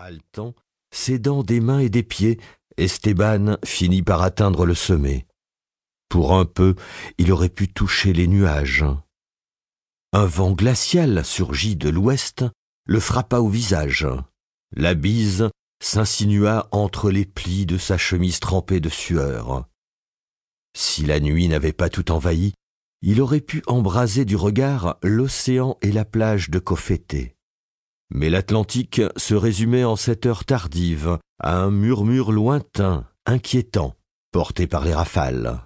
Haletant, s'aidant des mains et des pieds, Esteban finit par atteindre le sommet. Pour un peu, il aurait pu toucher les nuages. Un vent glacial surgit de l'ouest, le frappa au visage. La bise s'insinua entre les plis de sa chemise trempée de sueur. Si la nuit n'avait pas tout envahi, il aurait pu embraser du regard l'océan et la plage de. Mais l'Atlantique se résumait en cette heure tardive à un murmure lointain, inquiétant, porté par les rafales.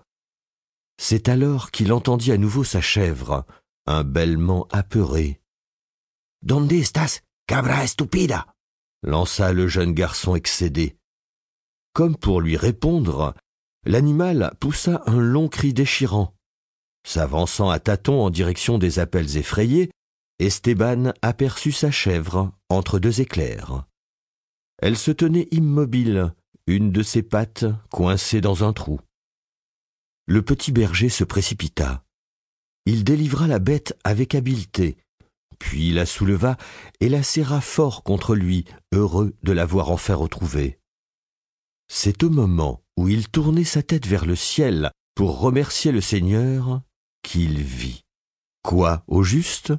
C'est alors qu'il entendit à nouveau sa chèvre, un bêlement apeuré. Donde estás, cabra estupida lança le jeune garçon excédé. Comme pour lui répondre, l'animal poussa un long cri déchirant. S'avançant à tâtons en direction des appels effrayés, Esteban aperçut sa chèvre entre deux éclairs. Elle se tenait immobile, une de ses pattes coincée dans un trou. Le petit berger se précipita. Il délivra la bête avec habileté, puis la souleva et la serra fort contre lui, heureux de l'avoir enfin retrouvée. C'est au moment où il tournait sa tête vers le ciel pour remercier le Seigneur qu'il vit. Quoi, au juste?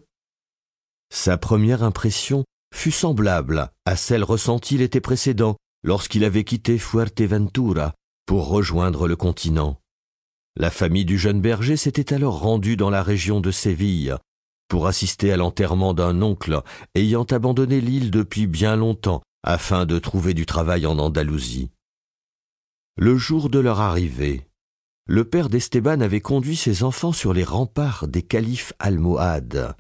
Sa première impression fut semblable à celle ressentie l'été précédent lorsqu'il avait quitté Fuerteventura pour rejoindre le continent. La famille du jeune berger s'était alors rendue dans la région de Séville pour assister à l'enterrement d'un oncle ayant abandonné l'île depuis bien longtemps afin de trouver du travail en Andalousie. Le jour de leur arrivée, le père d'Esteban avait conduit ses enfants sur les remparts des califes almohades,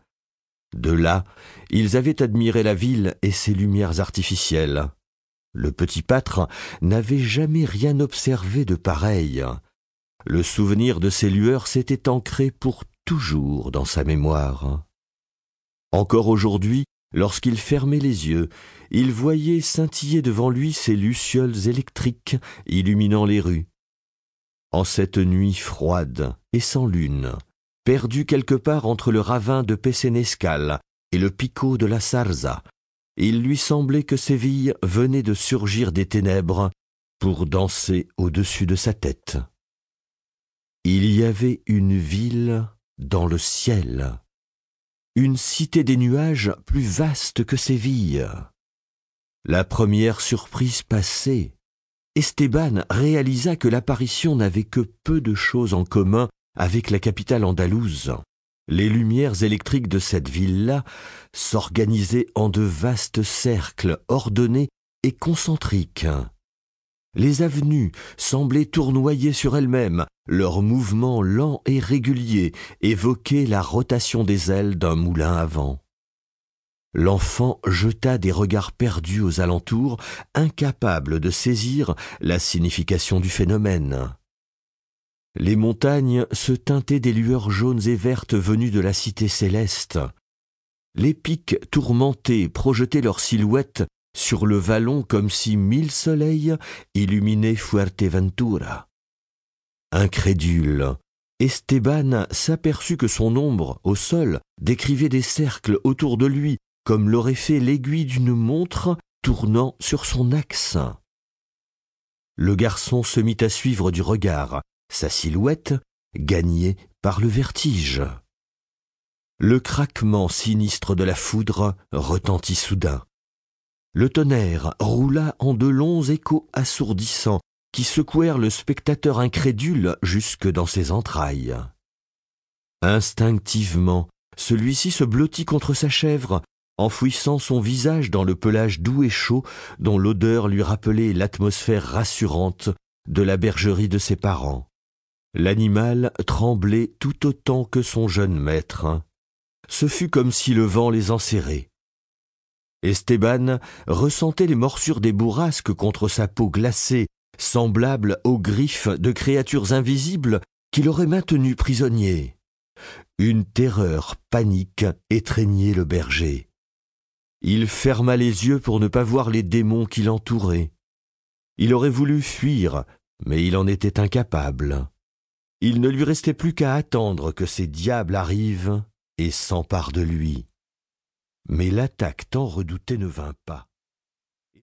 de là, ils avaient admiré la ville et ses lumières artificielles. Le petit pâtre n'avait jamais rien observé de pareil. Le souvenir de ces lueurs s'était ancré pour toujours dans sa mémoire. Encore aujourd'hui, lorsqu'il fermait les yeux, il voyait scintiller devant lui ces lucioles électriques illuminant les rues. En cette nuit froide et sans lune, perdu quelque part entre le ravin de Pessenescal et le picot de la Sarza. Il lui semblait que Séville venait de surgir des ténèbres pour danser au-dessus de sa tête. Il y avait une ville dans le ciel, une cité des nuages plus vaste que Séville. La première surprise passée, Esteban réalisa que l'apparition n'avait que peu de choses en commun avec la capitale andalouse. Les lumières électriques de cette ville-là s'organisaient en de vastes cercles ordonnés et concentriques. Les avenues semblaient tournoyer sur elles-mêmes, leurs mouvements lents et réguliers évoquaient la rotation des ailes d'un moulin à vent. L'enfant jeta des regards perdus aux alentours, incapable de saisir la signification du phénomène. Les montagnes se teintaient des lueurs jaunes et vertes venues de la cité céleste. Les pics tourmentés projetaient leurs silhouettes sur le vallon comme si mille soleils illuminaient Fuerteventura. Incrédule, Esteban s'aperçut que son ombre, au sol, décrivait des cercles autour de lui, comme l'aurait fait l'aiguille d'une montre tournant sur son axe. Le garçon se mit à suivre du regard sa silhouette gagnée par le vertige. Le craquement sinistre de la foudre retentit soudain. Le tonnerre roula en de longs échos assourdissants qui secouèrent le spectateur incrédule jusque dans ses entrailles. Instinctivement, celui-ci se blottit contre sa chèvre, enfouissant son visage dans le pelage doux et chaud dont l'odeur lui rappelait l'atmosphère rassurante de la bergerie de ses parents. L'animal tremblait tout autant que son jeune maître. Ce fut comme si le vent les enserrait. Esteban ressentait les morsures des bourrasques contre sa peau glacée, semblables aux griffes de créatures invisibles qui l'auraient maintenu prisonnier. Une terreur panique étreignait le berger. Il ferma les yeux pour ne pas voir les démons qui l'entouraient. Il aurait voulu fuir, mais il en était incapable. Il ne lui restait plus qu'à attendre que ces diables arrivent et s'emparent de lui. Mais l'attaque tant redoutée ne vint pas.